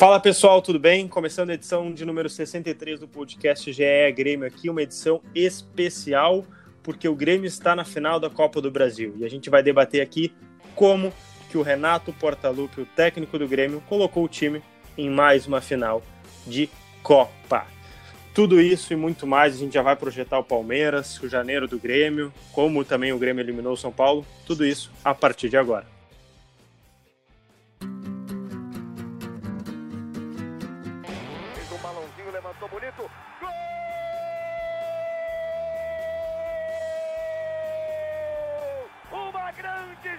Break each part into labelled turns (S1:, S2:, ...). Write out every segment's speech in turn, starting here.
S1: Fala pessoal, tudo bem? Começando a edição de número 63 do podcast GE Grêmio aqui, uma edição especial, porque o Grêmio está na final da Copa do Brasil e a gente vai debater aqui como que o Renato Portaluppi, o técnico do Grêmio, colocou o time em mais uma final de Copa. Tudo isso e muito mais, a gente já vai projetar o Palmeiras, o janeiro do Grêmio, como também o Grêmio eliminou o São Paulo, tudo isso a partir de agora.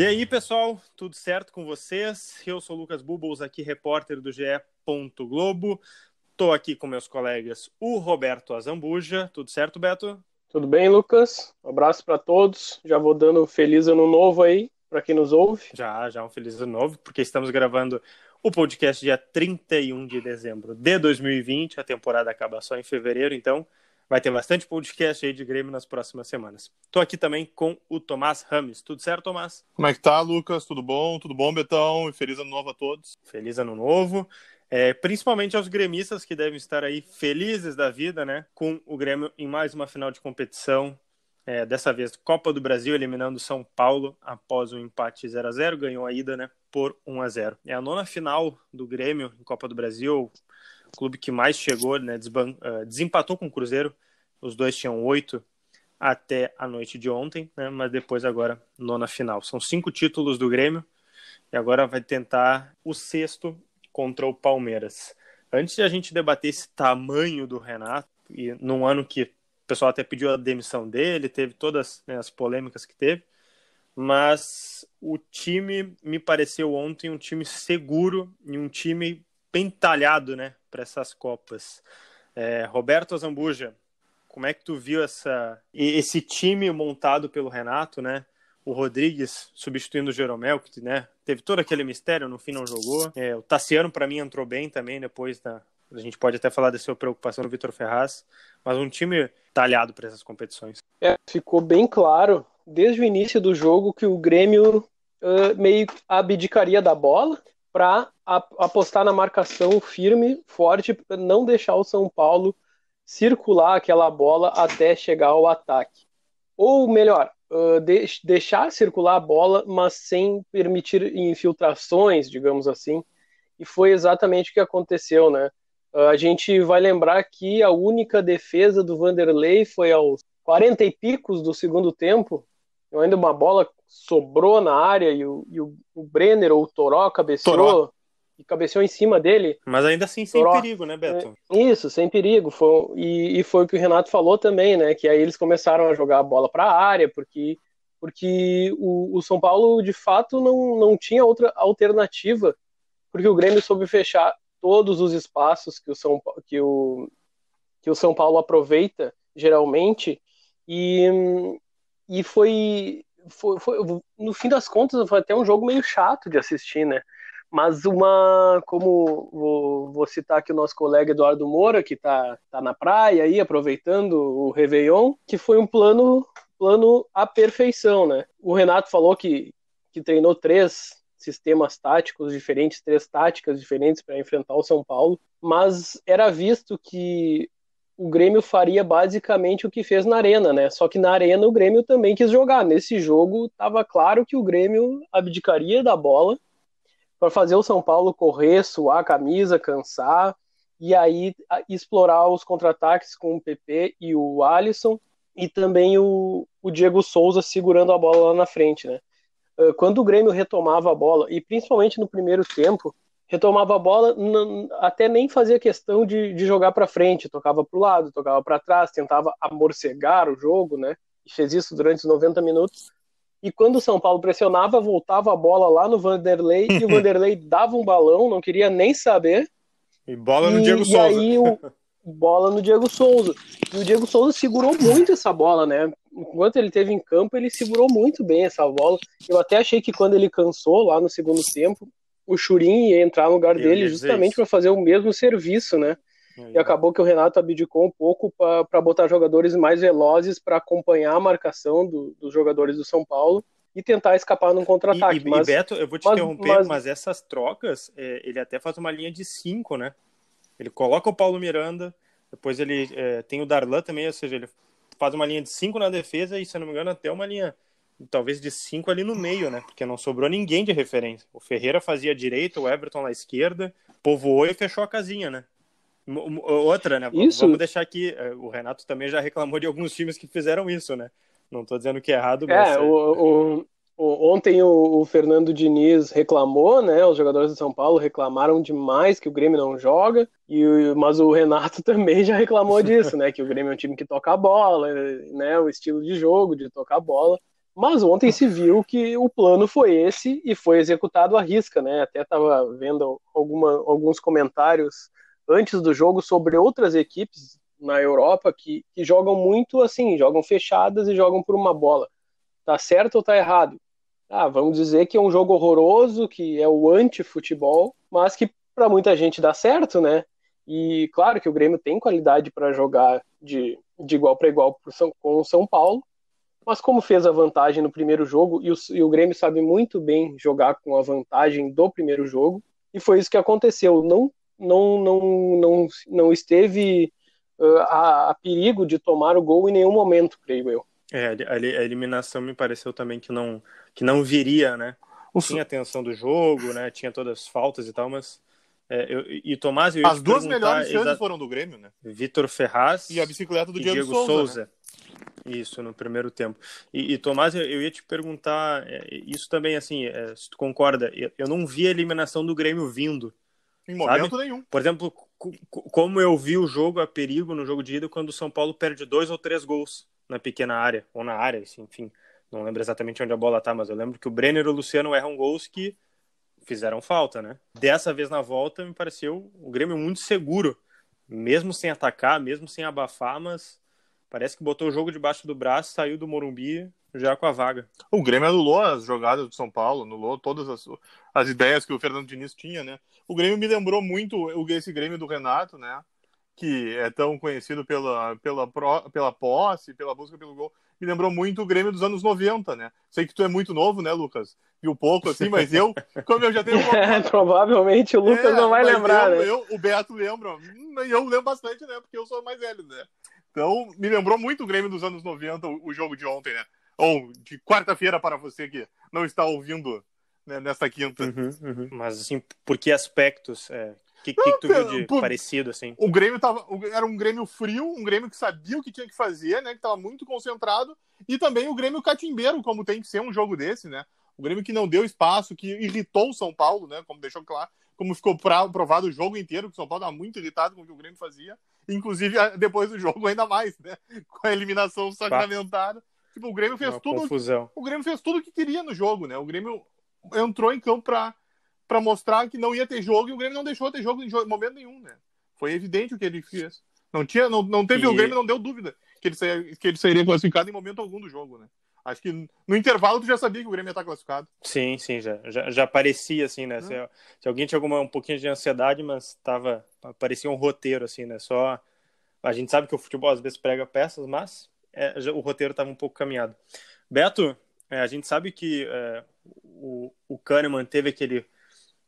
S1: E aí, pessoal, tudo certo com vocês? Eu sou o Lucas Bubbles, aqui repórter do GE. Globo. Estou aqui com meus colegas, o Roberto Azambuja. Tudo certo, Beto?
S2: Tudo bem, Lucas? Um abraço para todos. Já vou dando um feliz ano novo aí para quem nos ouve.
S1: Já, já um feliz ano novo, porque estamos gravando o podcast dia 31 de dezembro de 2020. A temporada acaba só em fevereiro, então vai ter bastante podcast aí de Grêmio nas próximas semanas. Estou aqui também com o Tomás Rames. Tudo certo, Tomás?
S3: Como é que tá, Lucas? Tudo bom? Tudo bom, Betão? E feliz ano novo a todos.
S1: Feliz ano novo é, principalmente aos gremistas que devem estar aí felizes da vida, né, com o Grêmio em mais uma final de competição, é, dessa vez Copa do Brasil, eliminando São Paulo após um empate 0 a 0 ganhou a ida né, por 1 a 0 É a nona final do Grêmio em Copa do Brasil, o clube que mais chegou, né, uh, desempatou com o Cruzeiro, os dois tinham oito até a noite de ontem, né, mas depois agora nona final. São cinco títulos do Grêmio e agora vai tentar o sexto contra o Palmeiras. Antes de a gente debater esse tamanho do Renato, e num ano que o pessoal até pediu a demissão dele, teve todas né, as polêmicas que teve, mas o time me pareceu ontem um time seguro e um time bem talhado né, para essas Copas. É, Roberto Zambuja, como é que tu viu essa, esse time montado pelo Renato, né? o Rodrigues substituindo o Jeromel, que né, teve todo aquele mistério, no fim não jogou. É, o Tassiano, para mim, entrou bem também depois da. A gente pode até falar da sua preocupação no Vitor Ferraz, mas um time talhado para essas competições.
S2: É, ficou bem claro desde o início do jogo que o Grêmio uh, meio abdicaria da bola para apostar na marcação firme, forte, para não deixar o São Paulo circular aquela bola até chegar ao ataque. Ou melhor, uh, de deixar circular a bola, mas sem permitir infiltrações, digamos assim. E foi exatamente o que aconteceu, né? Uh, a gente vai lembrar que a única defesa do Vanderlei foi aos 40 e picos do segundo tempo, ainda uma bola sobrou na área e o, e o, o Brenner ou o Toró cabeceou. Toró e cabeceou em cima dele.
S1: Mas ainda assim sem Toró. perigo, né, Beto?
S2: É, isso, sem perigo. Foi, e, e, foi o que o Renato falou também, né? Que aí eles começaram a jogar a bola para a área, porque, porque o, o, São Paulo, de fato, não, não tinha outra alternativa, porque o Grêmio soube fechar todos os espaços que o São, que o, que o São Paulo aproveita, geralmente, e, e foi, foi, foi, no fim das contas, foi até um jogo meio chato de assistir, né? Mas uma, como vou, vou, citar aqui o nosso colega Eduardo Moura, que está tá na praia aí, aproveitando o Réveillon, que foi um plano, plano à perfeição, né? O Renato falou que, que treinou três sistemas táticos diferentes, três táticas diferentes para enfrentar o São Paulo, mas era visto que o Grêmio faria basicamente o que fez na Arena, né? Só que na Arena o Grêmio também quis jogar. Nesse jogo estava claro que o Grêmio abdicaria da bola para fazer o São Paulo correr, suar a camisa, cansar e aí explorar os contra-ataques com o PP e o Alisson e também o, o Diego Souza segurando a bola lá na frente, né? Ah, quando o Grêmio retomava a bola, e principalmente no primeiro tempo, retomava a bola, até nem fazia questão de, de jogar para frente, tocava para o lado, tocava para trás, tentava amorcegar o jogo, né? E fez isso durante os 90 minutos. E quando o São Paulo pressionava, voltava a bola lá no Vanderlei e o Vanderlei dava um balão, não queria nem saber.
S1: E bola no e, Diego e Souza.
S2: Aí o, bola no Diego Souza. E o Diego Souza segurou muito essa bola, né? Enquanto ele teve em campo, ele segurou muito bem essa bola. Eu até achei que quando ele cansou lá no segundo tempo, o Churin ia entrar no lugar dele justamente para fazer o mesmo serviço, né? E acabou que o Renato abdicou um pouco para botar jogadores mais velozes para acompanhar a marcação do, dos jogadores do São Paulo e tentar escapar num contra-ataque.
S1: E, mas, e Beto, eu vou te mas, interromper, mas... mas essas trocas, é, ele até faz uma linha de cinco, né? Ele coloca o Paulo Miranda, depois ele é, tem o Darlan também, ou seja, ele faz uma linha de cinco na defesa e, se eu não me engano, até uma linha talvez de cinco ali no meio, né? Porque não sobrou ninguém de referência. O Ferreira fazia direita, o Everton na esquerda, povoou e fechou a casinha, né? Outra, né? Isso. Vamos deixar aqui. É, o Renato também já reclamou de alguns times que fizeram isso, né? Não estou dizendo que é errado,
S2: mas. É, o, o, ontem o, o, Fernando Diniz reclamou, né? Os jogadores de São Paulo reclamaram demais que o Grêmio não joga, e, mas o Renato também já reclamou disso, né? Que o Grêmio é um time que toca a bola, né? O estilo de jogo de tocar a bola. Mas ontem se viu que o plano foi esse e foi executado à risca, né? Até estava vendo alguma, alguns comentários antes do jogo sobre outras equipes na Europa que, que jogam muito assim, jogam fechadas e jogam por uma bola. Tá certo ou tá errado? Ah, vamos dizer que é um jogo horroroso, que é o anti-futebol, mas que para muita gente dá certo, né? E claro que o Grêmio tem qualidade para jogar de, de igual para igual com o São Paulo, mas como fez a vantagem no primeiro jogo, e o, e o Grêmio sabe muito bem jogar com a vantagem do primeiro jogo, e foi isso que aconteceu. Não não, não, não, não esteve uh, a, a, perigo de tomar o gol em nenhum momento, creio eu.
S1: É, a, a eliminação me pareceu também que não, que não viria, né? Tinha a tensão do jogo, né? Tinha todas as faltas e tal, mas. É, eu, e Tomás, eu
S3: As duas melhores chances foram do Grêmio, né?
S1: Vitor Ferraz
S3: e a bicicleta do Diego, Diego Souza. Souza.
S1: Né? Isso, no primeiro tempo. E, e Tomás, eu, eu, ia te perguntar, é, isso também, assim, é, se tu concorda, eu, eu não vi a eliminação do Grêmio vindo.
S3: Em momento sabe? nenhum.
S1: Por exemplo, como eu vi o jogo a perigo no jogo de ida quando o São Paulo perde dois ou três gols na pequena área, ou na área, assim, enfim. Não lembro exatamente onde a bola tá, mas eu lembro que o Brenner e o Luciano erram gols que fizeram falta, né? Dessa vez na volta, me pareceu o Grêmio muito seguro, mesmo sem atacar, mesmo sem abafar, mas parece que botou o jogo debaixo do braço, saiu do Morumbi já com a vaga.
S3: O Grêmio anulou as jogadas do São Paulo, anulou todas as, as ideias que o Fernando Diniz tinha, né? O Grêmio me lembrou muito esse Grêmio do Renato, né? Que é tão conhecido pela, pela, pela posse, pela busca pelo gol. Me lembrou muito o Grêmio dos anos 90, né? Sei que tu é muito novo, né, Lucas? Viu pouco assim, mas eu, como eu já tenho.
S2: É, provavelmente o Lucas é, não vai lembrar,
S3: eu,
S2: né?
S3: Eu, o Beto lembra, e eu lembro bastante, né? Porque eu sou mais velho, né? Então, me lembrou muito o Grêmio dos anos 90, o, jogo de ontem, né? ou de quarta-feira para você que não está ouvindo né, nessa quinta.
S1: Uhum, uhum. Mas assim, por que aspectos? É, que, que, que tu viu de por, parecido, assim?
S3: O Grêmio tava, era um Grêmio frio, um Grêmio que sabia o que tinha que fazer, né? Que estava muito concentrado, e também o Grêmio catimbeiro, como tem que ser um jogo desse, né? O Grêmio que não deu espaço, que irritou o São Paulo, né? Como deixou claro, como ficou provado o jogo inteiro, que o São Paulo estava muito irritado com o que o Grêmio fazia, inclusive depois do jogo ainda mais, né? Com a eliminação sacramentada. Tipo, o Grêmio fez Uma tudo.
S1: Confusão.
S3: O Grêmio fez tudo o que queria no jogo, né? O Grêmio entrou em campo para para mostrar que não ia ter jogo e o Grêmio não deixou ter jogo em momento nenhum, né? Foi evidente o que ele fez. Não tinha, não, não teve e... o Grêmio não deu dúvida que ele seria, que ele seria classificado em momento algum do jogo, né? Acho que no intervalo tu já sabia que o Grêmio ia estar classificado.
S1: Sim, sim, já, já, já parecia assim, né? Se, se, alguém tinha alguma, um pouquinho de ansiedade, mas tava, parecia um roteiro assim, né? Só a gente sabe que o futebol às vezes prega peças, mas é, o roteiro estava um pouco caminhado. Beto, é, a gente sabe que é, o, o Kahneman teve aquele,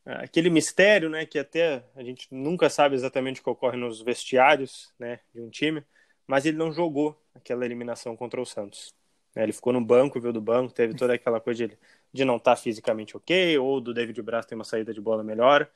S1: é, aquele mistério, né, que até a gente nunca sabe exatamente o que ocorre nos vestiários né, de um time, mas ele não jogou aquela eliminação contra o Santos. Né, ele ficou no banco, viu do banco, teve toda aquela coisa de, de não estar tá fisicamente ok, ou do David Braz ter uma saída de bola melhor.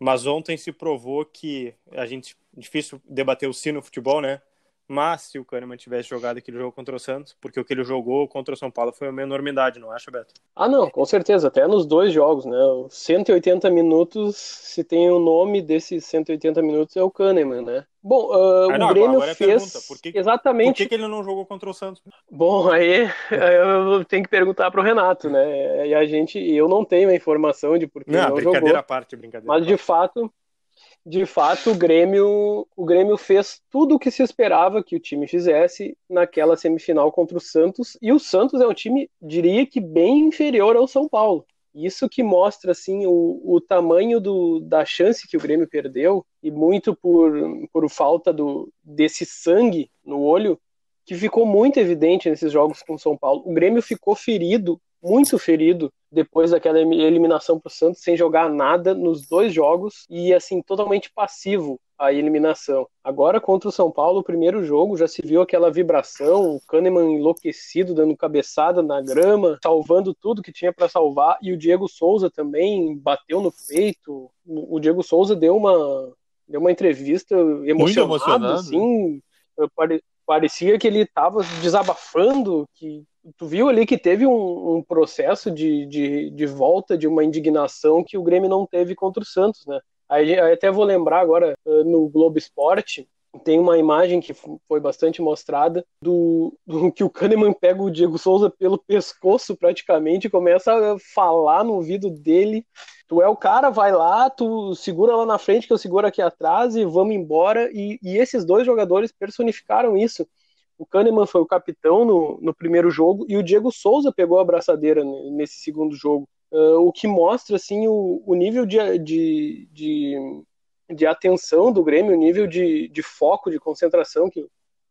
S1: Mas ontem se provou que a gente difícil debater o sino futebol, né? Mas se o Kahneman tivesse jogado aquele jogo contra o Santos, porque o que ele jogou contra o São Paulo foi uma enormidade, não acha, Beto?
S2: Ah, não, com certeza, até nos dois jogos, né? 180 minutos, se tem o nome desses 180 minutos, é o Kahneman, né? Bom, uh, ah, não, o Grêmio é fez por que, exatamente. Por
S1: que, que, ele não jogou contra o Santos?
S2: Bom, aí eu tenho que perguntar para o Renato, né? E a gente, eu não tenho a informação de por que não,
S1: não
S2: brincadeira
S1: jogou. à parte, brincadeira.
S2: Mas de fato, de fato, o Grêmio, o Grêmio fez tudo o que se esperava que o time fizesse naquela semifinal contra o Santos. E o Santos é um time, diria que bem inferior ao São Paulo. Isso que mostra assim o, o tamanho do, da chance que o Grêmio perdeu e muito por, por falta do, desse sangue no olho que ficou muito evidente nesses jogos com o São Paulo. O Grêmio ficou ferido, muito ferido depois daquela eliminação para o Santos, sem jogar nada nos dois jogos e assim totalmente passivo a eliminação. Agora contra o São Paulo, o primeiro jogo já se viu aquela vibração, o Kahneman enlouquecido dando cabeçada na grama, salvando tudo que tinha para salvar e o Diego Souza também bateu no peito. O Diego Souza deu uma deu uma entrevista emocionado, assim, parecia que ele estava desabafando, que tu viu ali que teve um, um processo de, de, de, volta de uma indignação que o Grêmio não teve contra o Santos, né? Aí, aí até vou lembrar agora no Globo Esporte tem uma imagem que foi bastante mostrada do, do, que o Kahneman pega o Diego Souza pelo pescoço praticamente e começa a falar no ouvido dele. Tu é o cara, vai lá, tu segura lá na frente que eu seguro aqui atrás e vamos embora. E, e esses dois jogadores personificaram isso. O Kahneman foi o capitão no, no primeiro jogo e o Diego Souza pegou a abraçadeira nesse segundo jogo. Uh, o que mostra assim o, o nível de, de, de, de, atenção do Grêmio, o nível de, de foco, de concentração que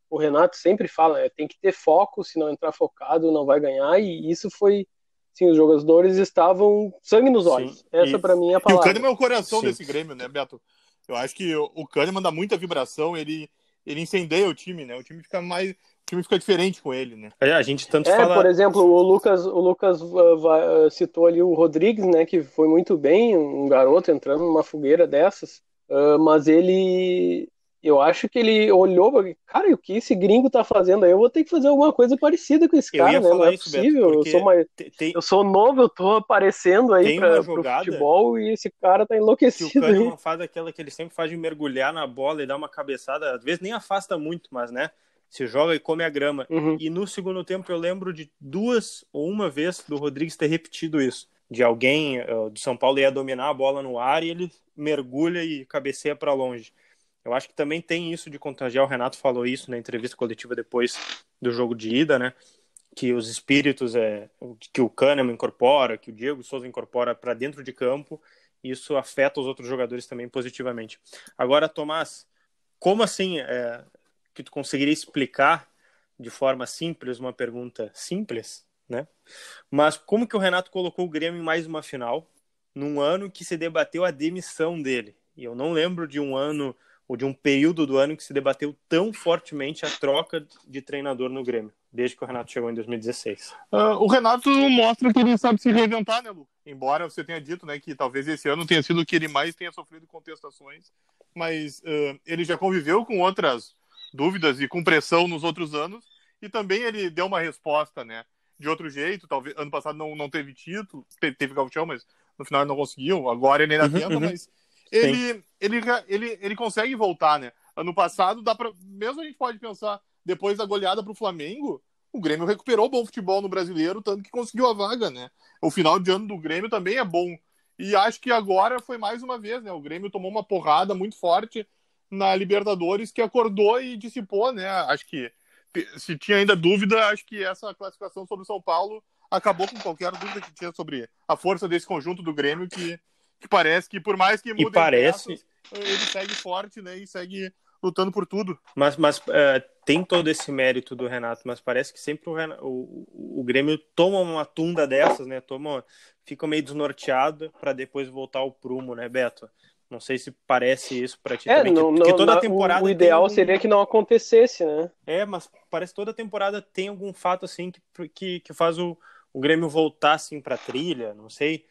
S2: o Renato sempre fala, é, tem que ter foco, se não entrar focado não vai ganhar, e isso foi, sim, os jogadores estavam sangue nos olhos, sim, essa para mim é a palavra.
S3: E o Kahneman é o coração sim. desse Grêmio, né, Beto? Eu acho que o Kahneman dá muita vibração, ele ele incendeia o time, né? O time fica mais. O time fica diferente com ele, né?
S1: É, a gente tanto
S2: é,
S1: fala...
S2: por exemplo, o Lucas, o Lucas uh, uh, citou ali o Rodrigues, né? Que foi muito bem, um garoto entrando numa fogueira dessas. Uh, mas ele eu acho que ele olhou, cara, o que esse gringo tá fazendo aí? Eu vou ter que fazer alguma coisa parecida com esse eu cara, né? Não é isso, possível. Beto, eu, sou mais... tem... eu sou novo, eu tô aparecendo aí pra, pro futebol e esse cara tá enlouquecido. Que o
S1: Kahneman faz aquela que ele sempre faz de mergulhar na bola e dar uma cabeçada, às vezes nem afasta muito, mas né? Se joga e come a grama. Uhum. E no segundo tempo eu lembro de duas ou uma vez do Rodrigues ter repetido isso. De alguém uh, do São Paulo ia dominar a bola no ar e ele mergulha e cabeceia para longe. Eu acho que também tem isso de contagiar. O Renato falou isso na entrevista coletiva depois do jogo de ida, né? Que os espíritos é que o Kahneman incorpora, que o Diego Souza incorpora para dentro de campo, isso afeta os outros jogadores também positivamente. Agora, Tomás, como assim é, que tu conseguiria explicar de forma simples uma pergunta simples, né? Mas como que o Renato colocou o Grêmio em mais uma final num ano que se debateu a demissão dele? E eu não lembro de um ano ou de um período do ano que se debateu tão fortemente a troca de treinador no Grêmio, desde que o Renato chegou em 2016.
S3: Uh, ah, o Renato mostra que ele sabe se reinventar, né, Lu? Embora você tenha dito né, que talvez esse ano tenha sido o que ele mais tenha sofrido contestações, mas uh, ele já conviveu com outras dúvidas e com pressão nos outros anos, e também ele deu uma resposta, né? De outro jeito, talvez ano passado não, não teve título, teve, teve gauchão, mas no final não conseguiu. Agora ele ainda uhum, tenta, uhum. mas ele, ele, ele, ele consegue voltar, né? Ano passado, dá pra, mesmo a gente pode pensar, depois da goleada para o Flamengo, o Grêmio recuperou bom futebol no brasileiro, tanto que conseguiu a vaga, né? O final de ano do Grêmio também é bom. E acho que agora foi mais uma vez, né? O Grêmio tomou uma porrada muito forte na Libertadores que acordou e dissipou, né? Acho que se tinha ainda dúvida, acho que essa classificação sobre o São Paulo acabou com qualquer dúvida que tinha sobre a força desse conjunto do Grêmio que que parece que por mais que
S1: mudem parece... peças,
S3: ele segue forte, né, e segue lutando por tudo.
S1: Mas, mas uh, tem todo esse mérito do Renato, mas parece que sempre o, Renato, o, o, Grêmio toma uma tunda dessas, né? Toma, fica meio desnorteado para depois voltar ao prumo, né, Beto? Não sei se parece isso para ti
S2: é,
S1: também.
S2: Não, porque toda temporada. O ideal um... seria que não acontecesse, né?
S1: É, mas parece que toda temporada tem algum fato assim que, que, que faz o, o Grêmio voltar assim para trilha. Não sei.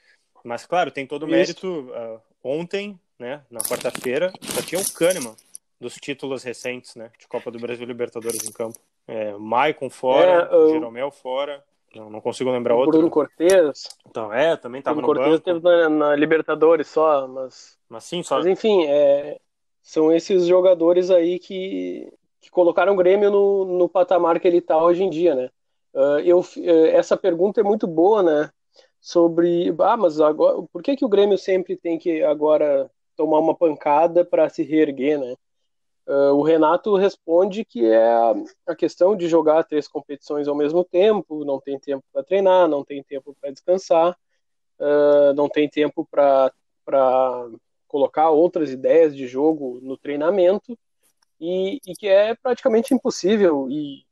S1: Mas, claro, tem todo o mérito. Uh, ontem, né, na quarta-feira, só tinha o Kahneman dos títulos recentes, né, de Copa do Brasil e Libertadores em campo. É, Maicon fora, é, Jeromel fora. Não, não consigo lembrar outro.
S2: Bruno Cortez.
S1: Então, é, também estava
S2: no Cortez banco. teve na, na, Libertadores só, mas...
S1: Mas sim, só...
S2: Mas, enfim, é, são esses jogadores aí que, que colocaram o Grêmio no, no patamar que ele está hoje em dia, né? Uh, eu, uh, essa pergunta é muito boa, né? Sobre ah, mas agora por que, que o Grêmio sempre tem que agora tomar uma pancada para se reerguer, né? Uh, o Renato responde que é a questão de jogar três competições ao mesmo tempo, não tem tempo para treinar, não tem tempo para descansar, uh, não tem tempo para colocar outras ideias de jogo no treinamento e, e, que é praticamente impossível e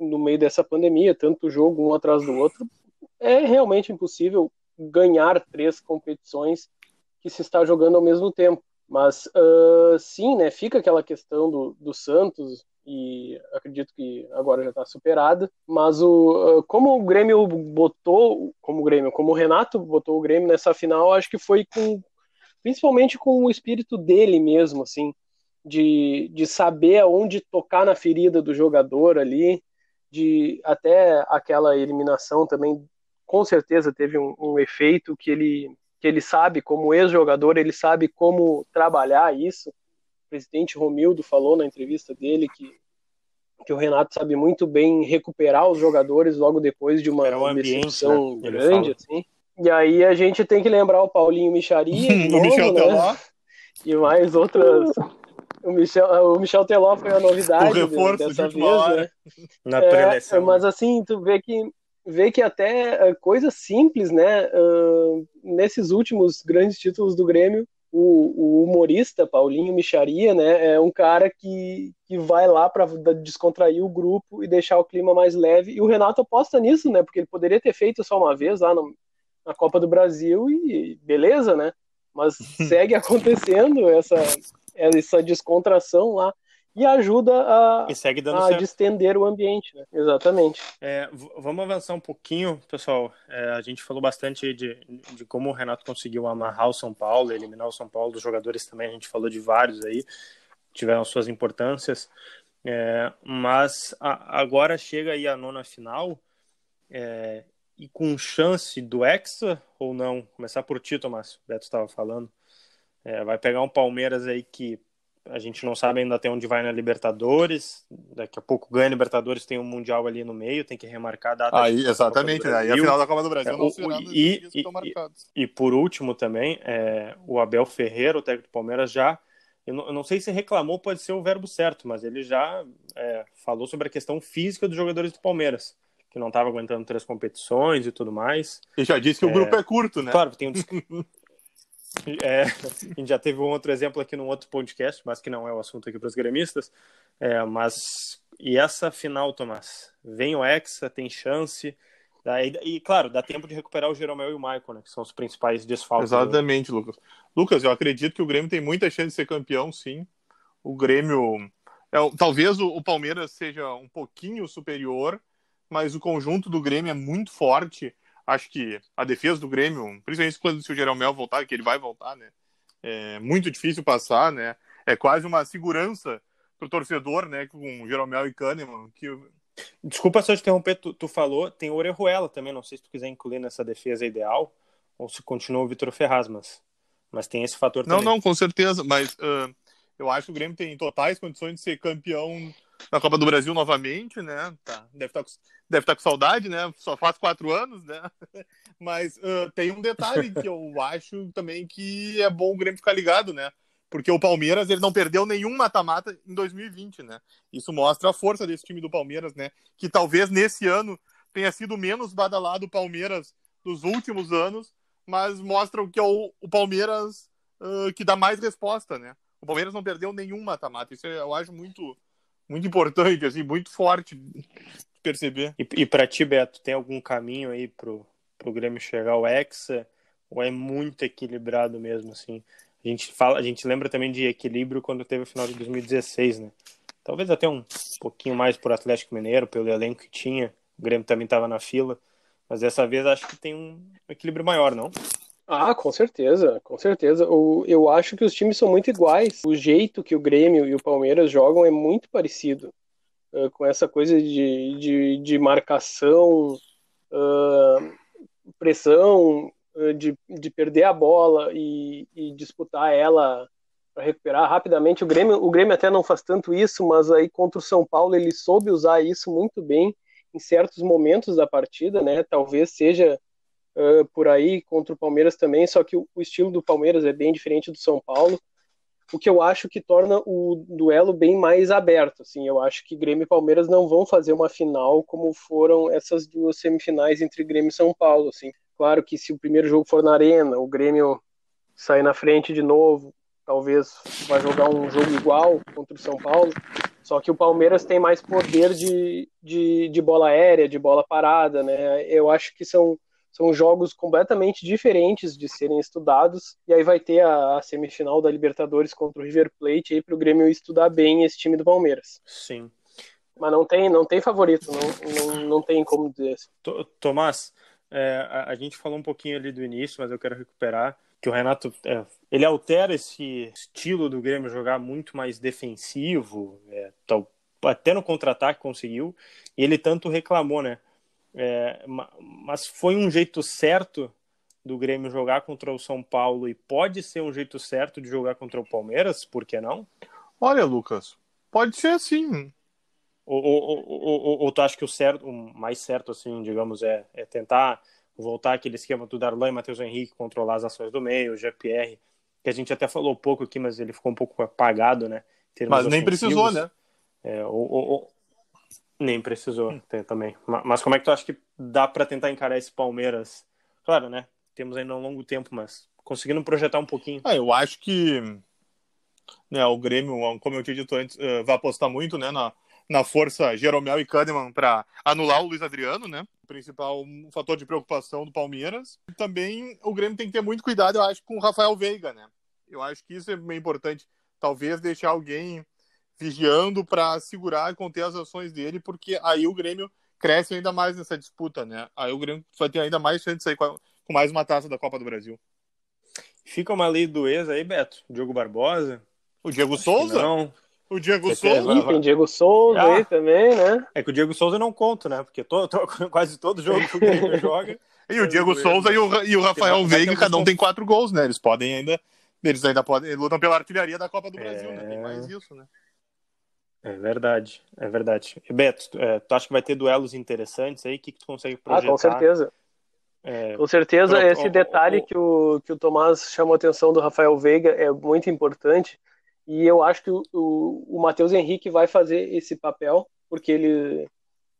S2: no meio dessa pandemia, tanto jogo um atrás do outro, é realmente impossível ganhar três competições que se está jogando ao mesmo tempo. Mas uh, sim, né, fica aquela questão do, do Santos, e acredito que agora já está superada. Mas o, uh, como o Grêmio botou, como o Grêmio, como o Renato botou o Grêmio nessa final, acho que foi com, principalmente com o espírito dele mesmo, assim, de, de saber aonde tocar na ferida do jogador ali, de até aquela eliminação também, com certeza teve um, um efeito que ele que ele sabe, como ex-jogador, ele sabe como trabalhar isso. O presidente Romildo falou na entrevista dele que, que o Renato sabe muito bem recuperar os jogadores logo depois de uma um decepção né? grande, assim. E aí a gente tem que lembrar o Paulinho Micharia, o novo, Michel né? Teló. E mais outras. O Michel, o Michel Teló foi a novidade o reforço dessa de vez, né? Na é, mas assim, tu vê que vê que até uh, coisas simples, né? Uh, nesses últimos grandes títulos do Grêmio, o, o, humorista Paulinho Micharia, né? É um cara que, que vai lá para descontrair o grupo e deixar o clima mais leve. E o Renato aposta nisso, né? Porque ele poderia ter feito só uma vez lá no, na Copa do Brasil e beleza, né? Mas segue acontecendo essa, essa descontração lá e ajuda a, e a distender o ambiente, né? Exatamente.
S1: É, vamos avançar um pouquinho, pessoal. É, a gente falou bastante de, de como o Renato conseguiu amarrar o São Paulo, eliminar o São Paulo. Dos jogadores também, a gente falou de vários aí, tiveram suas importâncias. É, mas a, agora chega aí a nona final é, e com chance do Hexa ou não? Começar por ti, Tomás. O Beto estava falando. É, vai pegar um Palmeiras aí que a gente não sabe ainda até onde vai na Libertadores. Daqui a pouco ganha a Libertadores, tem um Mundial ali no meio, tem que remarcar a data.
S3: Aí, exatamente, né? Aí a final da Copa do Brasil é, não
S1: o, e, e, e, por último também, é, o Abel Ferreira, o técnico do Palmeiras, já. Eu não, eu não, sei se reclamou, pode ser o verbo certo, mas ele já é, falou sobre a questão física dos jogadores do Palmeiras que não estava aguentando três competições e tudo mais.
S3: E já disse que o grupo é, é curto, né?
S1: Claro, tem um, É, a gente já teve um outro exemplo aqui num outro podcast, mas que não é o assunto aqui para os gremistas. É, mas e essa final, Tomás? Vem o Hexa, tem chance. E, e, claro, dá tempo de recuperar o Jeromel e o Michael, né, que são os principais desfalques.
S3: Exatamente, do... Lucas. Lucas, eu acredito que o Grêmio tem muita chance de ser campeão, sim. O Grêmio. É, talvez o, o Palmeiras seja um pouquinho superior, mas o conjunto do Grêmio é muito forte acho que a defesa do Grêmio, principalmente quando se o Jeromel voltar, que ele vai voltar, né? É muito difícil passar, né? É quase uma segurança pro torcedor, né? Com o Jeromel e Kahneman. Que...
S1: Desculpa só te interromper, tu, tu falou, tem o Orejuela também, não sei se tu quiser incluir nessa defesa ideal, ou se continua o Vitor Ferraz, mas, mas tem esse fator
S3: não,
S1: também.
S3: Não, não, com certeza, mas uh, eu acho que o Grêmio tem totais condições de ser campeão na Copa do Brasil novamente, né? Tá, deve estar tá com deve estar com saudade, né? Só faz quatro anos, né? Mas uh, tem um detalhe que eu acho também que é bom o Grêmio ficar ligado, né? Porque o Palmeiras ele não perdeu nenhum mata-mata em 2020, né? Isso mostra a força desse time do Palmeiras, né? Que talvez nesse ano tenha sido menos badalado o Palmeiras dos últimos anos, mas mostra o que é o, o Palmeiras uh, que dá mais resposta, né? O Palmeiras não perdeu nenhum mata-mata. Isso eu acho muito, muito importante, assim, muito forte perceber.
S1: E, e para ti, Beto, tem algum caminho aí pro, pro Grêmio chegar ao Hexa? Ou é muito equilibrado mesmo, assim? A gente, fala, a gente lembra também de equilíbrio quando teve o final de 2016, né? Talvez até um pouquinho mais por Atlético Mineiro, pelo elenco que tinha. O Grêmio também estava na fila. Mas dessa vez acho que tem um equilíbrio maior, não?
S2: Ah, com certeza, com certeza. Eu acho que os times são muito iguais. O jeito que o Grêmio e o Palmeiras jogam é muito parecido. Uh, com essa coisa de, de, de marcação, uh, pressão, uh, de, de perder a bola e, e disputar ela para recuperar rapidamente. O Grêmio, o Grêmio até não faz tanto isso, mas aí contra o São Paulo ele soube usar isso muito bem em certos momentos da partida, né? Talvez seja uh, por aí contra o Palmeiras também, só que o, estilo do Palmeiras é bem diferente do São Paulo, o que eu acho que torna o duelo bem mais aberto. Assim, eu acho que Grêmio e Palmeiras não vão fazer uma final como foram essas duas semifinais entre Grêmio e São Paulo. Assim. Claro que se o primeiro jogo for na Arena, o Grêmio sair na frente de novo, talvez vai jogar um jogo igual contra o São Paulo. Só que o Palmeiras tem mais poder de, de, de bola aérea, de bola parada, né? Eu acho que são são jogos completamente diferentes de serem estudados. E aí vai ter a, a semifinal da Libertadores contra o River Plate aí para o Grêmio estudar bem esse time do Palmeiras.
S1: Sim.
S2: Mas não tem, não tem favorito, não, não, não tem como dizer.
S1: Tomás, é, a, a, gente falou um pouquinho ali do início, mas eu quero recuperar que o Renato é, ele altera esse estilo do Grêmio jogar muito mais defensivo, é, tal, até no contra-ataque conseguiu, e ele tanto reclamou, né? É, mas foi um jeito certo do Grêmio jogar contra o São Paulo e pode ser um jeito certo de jogar contra o Palmeiras, por que não?
S3: Olha, Lucas, pode ser assim.
S1: Ou, ou, ou, ou tu acha que o certo, o mais certo, assim, digamos, é, é tentar voltar aquele esquema do Darlan e Matheus Henrique, controlar as ações do meio, o GPR, que a gente até falou pouco aqui, mas ele ficou um pouco apagado, né?
S3: Mas nem precisou, né?
S1: É, ou, ou, nem precisou hum. também. Mas como é que tu acha que dá para tentar encarar esse Palmeiras? Claro, né? Temos ainda um longo tempo, mas conseguindo projetar um pouquinho.
S3: Ah, eu acho que né, o Grêmio, como eu tinha dito antes, eh, vai apostar muito né, na, na força Jeromel e Kahneman para anular o Luiz Adriano, né? O principal fator de preocupação do Palmeiras. Também o Grêmio tem que ter muito cuidado, eu acho, com o Rafael Veiga, né? Eu acho que isso é bem importante. Talvez deixar alguém vigiando para segurar e conter as ações dele, porque aí o Grêmio cresce ainda mais nessa disputa, né? Aí o Grêmio vai ter ainda mais chance de sair com mais uma taça da Copa do Brasil.
S1: Fica uma lei do ex aí, Beto. Diogo Barbosa.
S3: O Diego Acho Souza?
S1: Não.
S3: O Diego Você Souza.
S2: Ih, tem Diego Souza ah, aí também, né?
S1: É que o Diego Souza eu não conto, né? Porque tô, tô quase todo jogo que o Grêmio joga.
S3: E o Diego Souza e o, e o Rafael Veiga, cada um tem quatro gols, né? Eles podem ainda. Eles ainda podem. Eles lutam pela artilharia da Copa do Brasil, é... né? Tem mais isso, né?
S1: É verdade, é verdade. E Beto, é, tu acha que vai ter duelos interessantes aí? O que, que tu consegue projetar?
S2: Ah, com certeza. É, com certeza, pro... esse detalhe que o, que o Tomás chamou a atenção do Rafael Veiga é muito importante. E eu acho que o, o, o Matheus Henrique vai fazer esse papel, porque ele,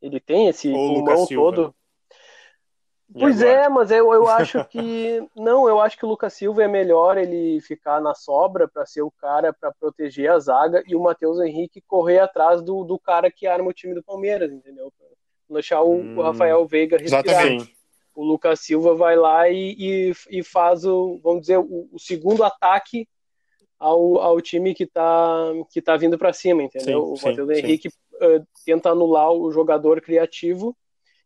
S2: ele tem esse pulmão todo. Pois é, mas eu, eu acho que. Não, eu acho que o Lucas Silva é melhor ele ficar na sobra para ser o cara para proteger a zaga e o Matheus Henrique correr atrás do, do cara que arma o time do Palmeiras, entendeu? Pra deixar o, hum, o Rafael Veiga respirar. Exatamente. O Lucas Silva vai lá e, e, e faz o, vamos dizer, o, o, segundo ataque ao, ao time que tá, que tá vindo para cima, entendeu? Sim, o Matheus Henrique uh, tenta anular o jogador criativo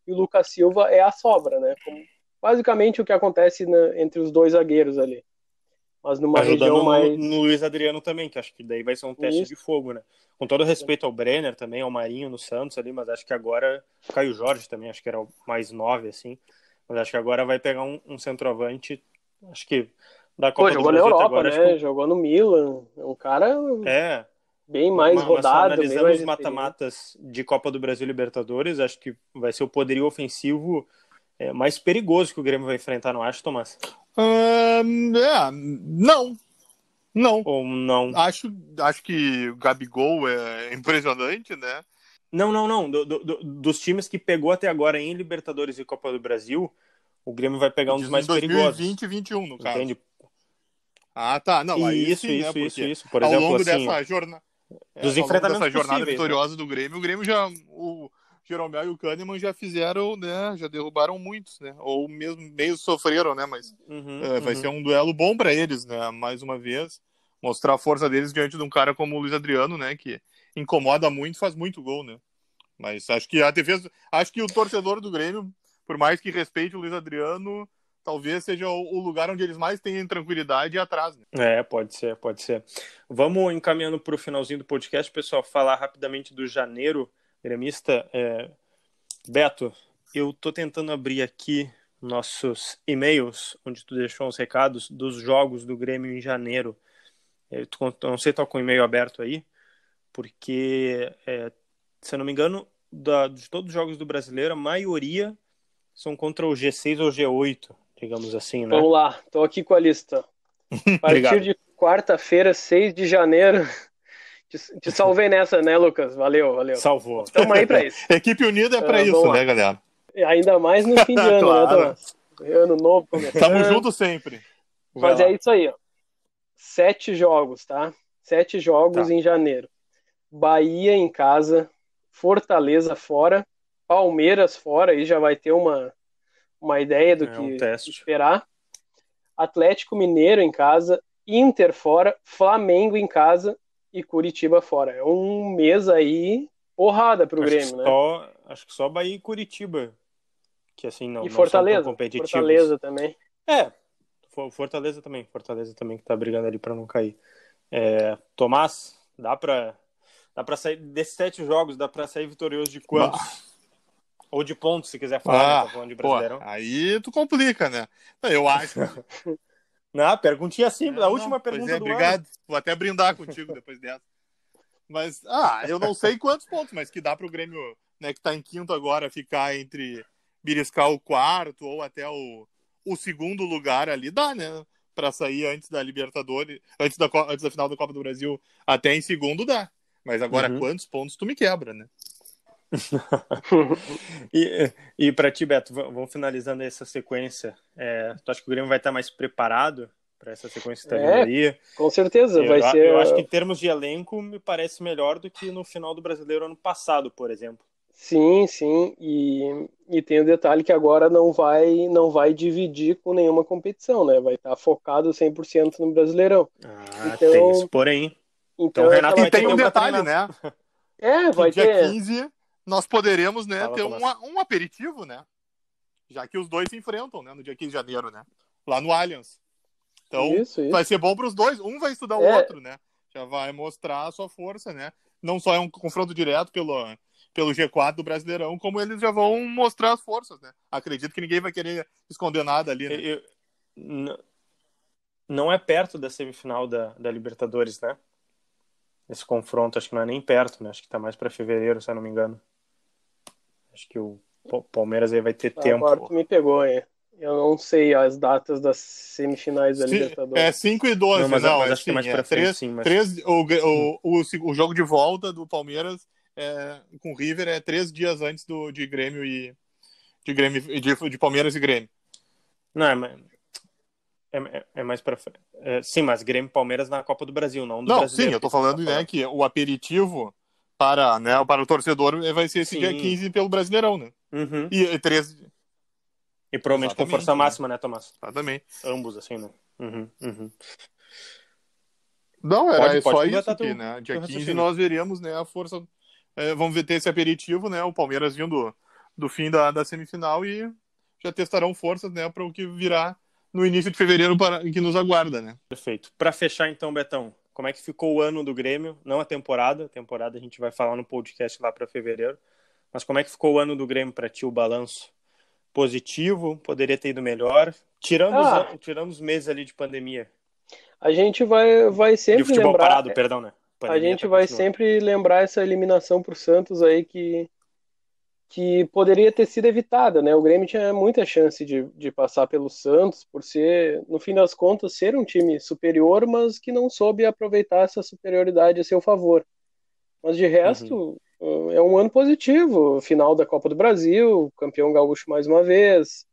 S2: e o Lucas Silva é a sobra, né? Como basicamente o que acontece na, entre os dois zagueiros ali. Mas numa Ajudando região mais.
S1: No, no Luiz Adriano também, que acho que daí vai ser um teste Isso. de fogo, né? Com todo respeito ao Brenner também, ao Marinho no Santos ali, mas acho que agora. Caio Jorge também, acho que era o mais nove, assim. Mas acho que agora vai pegar um, um centroavante. Acho que
S2: da Copa Pô, jogou na Europa, agora, né? Que... Jogou no Milan. É um cara.
S1: É
S2: bem mais mas, rodado.
S1: Mas analisando os mata-matas de Copa do Brasil Libertadores, acho que vai ser o poderio ofensivo é, mais perigoso que o Grêmio vai enfrentar, não acho, Tomás?
S3: Uh, é, não. Não.
S1: Ou não?
S3: Acho, acho que o Gabigol é impressionante, né?
S1: Não, não, não. Do, do, dos times que pegou até agora em Libertadores e Copa do Brasil, o Grêmio vai pegar um dos mais 2020 perigosos.
S3: 2020 e 2021, no caso. Entende? Ah, tá. Não,
S1: aí isso,
S3: sim,
S1: isso,
S3: né?
S1: isso, isso. Por exemplo,
S3: ao longo
S1: assim,
S3: dessa jornada
S1: é, dos enfrentamentos
S3: dessa jornada
S1: possíveis,
S3: vitoriosa né? do Grêmio, o Grêmio já o Jeromel e o Kahneman já fizeram, né, já derrubaram muitos, né, ou mesmo meio sofreram, né, mas uhum, é, vai uhum. ser um duelo bom para eles, né, mais uma vez, mostrar a força deles diante de um cara como o Luiz Adriano, né, que incomoda muito, faz muito gol, né. Mas acho que a defesa, acho que o torcedor do Grêmio, por mais que respeite o Luiz Adriano, talvez seja o lugar onde eles mais têm tranquilidade e atrás. Né?
S1: É, pode ser, pode ser. Vamos encaminhando para o finalzinho do podcast, pessoal, falar rapidamente do janeiro gremista. É... Beto, eu tô tentando abrir aqui nossos e-mails, onde tu deixou os recados dos jogos do Grêmio em janeiro. Eu não sei se tá com o e-mail aberto aí, porque, é, se eu não me engano, da, de todos os jogos do brasileiro, a maioria são contra o G6 ou G8, digamos assim, né?
S2: Vamos lá, tô aqui com a lista. A partir de quarta-feira, 6 de janeiro. Te, te, salvei nessa, né, Lucas? Valeu, valeu.
S1: Salvou.
S2: Estamos aí para isso.
S3: Equipe unida é para uh, isso, né, galera?
S2: Ainda mais no fim de ano, né, claro. né, Tomás? Ano novo começando.
S3: Tamo junto sempre.
S2: Mas é isso aí, ó. Sete jogos, tá? Sete jogos tá. em janeiro. Bahia em casa, Fortaleza fora, Palmeiras fora, aí já vai ter uma, uma ideia do é que um esperar. Atlético Mineiro em casa, Inter fora, Flamengo em casa e Curitiba fora. É um mês aí porrada pro
S1: acho
S2: Grêmio, né?
S1: Só, acho que só Bahia e Curitiba. Que assim não,
S2: e Fortaleza,
S1: não competitivos.
S2: Fortaleza também.
S1: É, Fortaleza também. Fortaleza também que tá brigando ali para não cair. É, Tomás, dá para dá para sair desses sete jogos, dá para sair vitorioso de quantos? Bah. Ou de pontos, se quiser falar,
S3: ah, né, de Brasileirão. Pô, aí tu complica, né? Eu acho.
S1: Não, perguntinha simples, a última pergunta é, do
S3: obrigado.
S1: Ano.
S3: Vou até brindar contigo depois dessa. Mas, ah, eu não sei quantos pontos, mas que dá para o Grêmio, né, que está em quinto agora, ficar entre beliscar o quarto ou até o, o segundo lugar ali, dá, né? Para sair antes da Libertadores, antes da, antes da final da Copa do Brasil, até em segundo dá. Mas agora, uhum. quantos pontos tu me quebra, né?
S1: e e para ti, Beto, vamos finalizando essa sequência. É, tu acha que o Grêmio vai estar mais preparado para essa sequência que tá
S2: é,
S1: aí?
S2: Com certeza,
S1: eu,
S2: vai
S1: eu,
S2: ser.
S1: Eu acho que em termos de elenco me parece melhor do que no final do Brasileiro ano passado, por exemplo.
S2: Sim, sim, e, e tem o detalhe que agora não vai não vai dividir com nenhuma competição, né? Vai estar focado 100% no Brasileirão.
S1: Ah, então, tem isso, porém.
S2: Então,
S3: então Renato, e tem um detalhe, né?
S2: É, vai
S3: dia
S2: ter.
S3: 15 nós poderemos, né, ter um, um aperitivo, né? Já que os dois se enfrentam, né, no dia 15 de janeiro, né? Lá no Allianz. Então, isso, isso. vai ser bom para os dois. Um vai estudar o é. outro, né? Já vai mostrar a sua força, né? Não só é um confronto direto pelo, pelo G4 do Brasileirão, como eles já vão mostrar as forças, né? Acredito que ninguém vai querer esconder nada ali, né?
S1: Eu, eu, não é perto da semifinal da, da Libertadores, né? Esse confronto, acho que não é nem perto, né? Acho que tá mais para fevereiro, se eu não me engano. Acho que o Palmeiras aí vai ter ah, tempo.
S2: Agora tu me pegou, hein? Eu não sei as datas das semifinais da Libertadores.
S3: É 5 e 12, não,
S1: mas,
S3: não
S1: mas
S3: é
S1: acho que mais
S3: é
S1: pra frente, três, sim. Mas...
S3: Três, o, o, o, o, jogo de volta do Palmeiras é, com o River é três dias antes do, de Grêmio e de, Grêmio, de, de Palmeiras e Grêmio.
S1: Não, é, é, é mais pra frente. É, sim, mas Grêmio e Palmeiras na Copa do Brasil, não do
S3: Não, sim, eu tô falando, né, que o aperitivo para, né, para o torcedor vai ser esse sim. dia 15 pelo Brasileirão, né?
S1: Uhum.
S3: E, e três.
S1: E provavelmente Exatamente, com força né? máxima, né, Tomás?
S3: Exatamente.
S1: Ambos, assim, né? Uhum, uhum.
S3: Não, era pode, só isso aqui, né? Dia 15 nós veríamos, né, a força. É, vamos ver ter esse aperitivo, né? O Palmeiras vindo do fim da, da semifinal e já testarão forças, né, para o que virá no início de fevereiro para que nos aguarda, né?
S1: Perfeito. Para fechar então, Betão, como é que ficou o ano do Grêmio? Não a temporada, a temporada a gente vai falar no podcast lá para fevereiro. Mas como é que ficou o ano do Grêmio para ti, o balanço? Positivo? Poderia ter ido melhor? Tirando, ah, os, tirando os meses ali de pandemia.
S2: A gente vai, vai sempre
S1: de futebol
S2: lembrar...
S1: parado, perdão, né?
S2: Pandemia a gente tá vai sempre lembrar essa eliminação pro Santos aí que, que poderia ter sido evitada, né? O Grêmio tinha muita chance de, de passar pelo Santos por ser, no fim das contas, ser um time superior, mas que não soube aproveitar essa superioridade a seu favor. Mas de resto, uhum é um ano positivo. Final da Copa do Brasil, campeão gaúcho mais uma vez,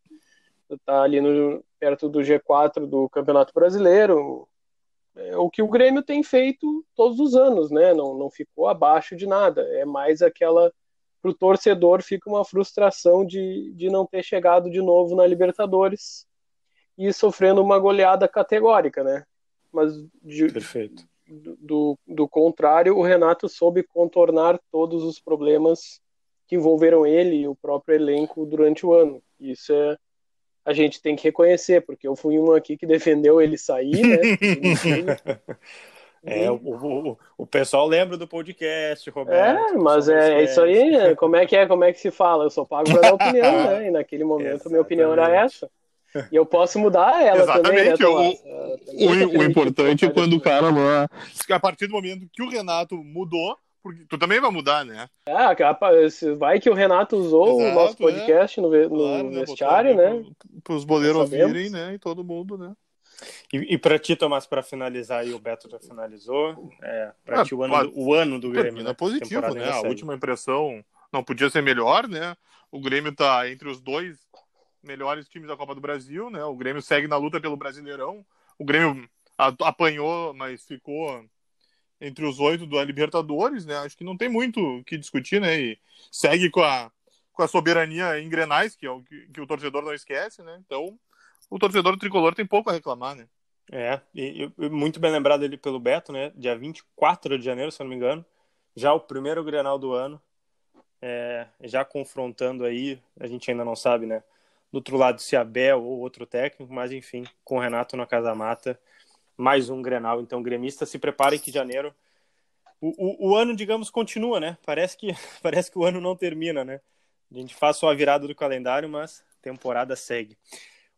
S2: tá ali no, perto do G4 do Campeonato Brasileiro. É o que o Grêmio tem feito todos os anos, né? Não, não ficou abaixo de nada. É mais aquela. Para o torcedor fica uma frustração de, de não ter chegado de novo na Libertadores e sofrendo uma goleada categórica, né? Mas de,
S1: Perfeito
S2: do, do contrário, o Renato soube contornar todos os problemas que envolveram ele e o próprio elenco durante o ano. Isso é a gente tem que reconhecer, porque eu fui um aqui que defendeu ele sair, né?
S1: É, o, o, o pessoal lembra do podcast, Roberto.
S2: É, mas é, é, isso aí, como é que é, como é que se fala? Eu só pago para dar opinião, né? E naquele momento a minha opinião era essa. E eu posso mudar ela
S3: Exatamente.
S2: também, né,
S3: o, o, o importante é quando o cara lá. A partir do momento que o Renato mudou, porque tu também vai mudar, né?
S2: Ah, vai que o Renato usou Exato, o nosso é. podcast é. no, no claro, né, vestiário, né?
S3: Para os boleiros ouvirem, né? E todo mundo, né?
S1: E, e para ti, Tomás, para finalizar aí, o Beto já finalizou. É, para ah, ti, o ano, do, o ano do Grêmio.
S3: Né? É positivo, né? A última impressão não podia ser melhor, né? O Grêmio tá entre os dois melhores times da Copa do Brasil, né? O Grêmio segue na luta pelo Brasileirão. O Grêmio apanhou, mas ficou entre os oito da Libertadores, né? Acho que não tem muito o que discutir, né? E segue com a, com a soberania em Grenais, que é o que, que o torcedor não esquece, né? Então, o torcedor tricolor tem pouco a reclamar, né?
S1: É, e, e, muito bem lembrado ele pelo Beto, né? Dia 24 de janeiro, se eu não me engano. Já o primeiro Grenal do ano. É, já confrontando aí, a gente ainda não sabe, né? Do outro lado, se Abel ou outro técnico, mas enfim, com o Renato na Casa Mata, mais um Grenal. Então, gremista, se preparem que janeiro. O, o, o, ano, digamos, continua, né? Parece que, parece que o ano não termina, né? A gente faz só a virada do calendário, mas temporada segue.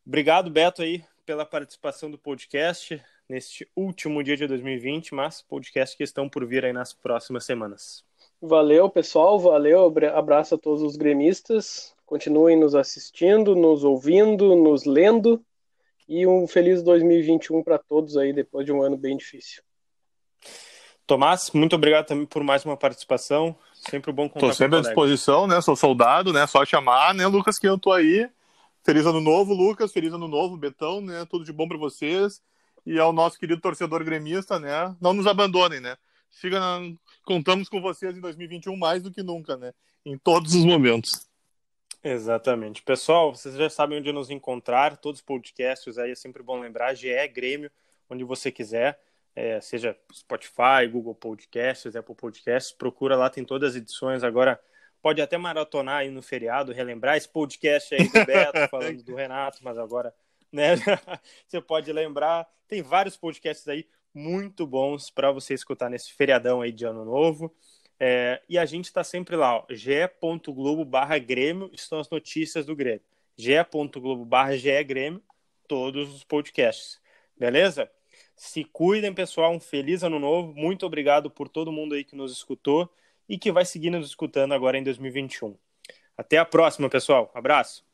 S1: Obrigado, Beto, aí, pela participação do podcast neste último dia de 2020, mas podcast que estão por vir aí nas próximas semanas.
S2: Valeu, pessoal, valeu, abraço a todos os gremistas. Continuem nos assistindo, nos ouvindo, nos lendo e um feliz 2021 para todos aí depois de um ano bem difícil.
S1: Tomás, muito obrigado também por mais uma participação. Sempre bom contar
S3: Tô sempre à disposição, né? Sou soldado, né? Só chamar, né, Lucas, que eu tô aí. Feliz ano novo, Lucas. Feliz ano novo, Betão, né? Tudo de bom para vocês. E ao nosso querido torcedor gremista, né? Não nos abandonem, né? Siga na... Contamos com vocês em 2021 mais do que nunca, né? Em todos os momentos.
S1: Exatamente. Pessoal, vocês já sabem onde nos encontrar. Todos os podcasts aí é sempre bom lembrar. GE Grêmio, onde você quiser. É, seja Spotify, Google Podcasts, Apple Podcasts. Procura lá, tem todas as edições. Agora pode até maratonar aí no feriado, relembrar esse podcast aí do Beto, falando do Renato, mas agora, né, você pode lembrar. Tem vários podcasts aí muito bons para você escutar nesse feriadão aí de ano novo. É, e a gente está sempre lá, ge.globo barra Grêmio, estão as notícias do Grêmio. ge.globo barra Grêmio, todos os podcasts. Beleza? Se cuidem, pessoal. Um feliz ano novo. Muito obrigado por todo mundo aí que nos escutou e que vai seguir nos escutando agora em 2021. Até a próxima, pessoal. Abraço.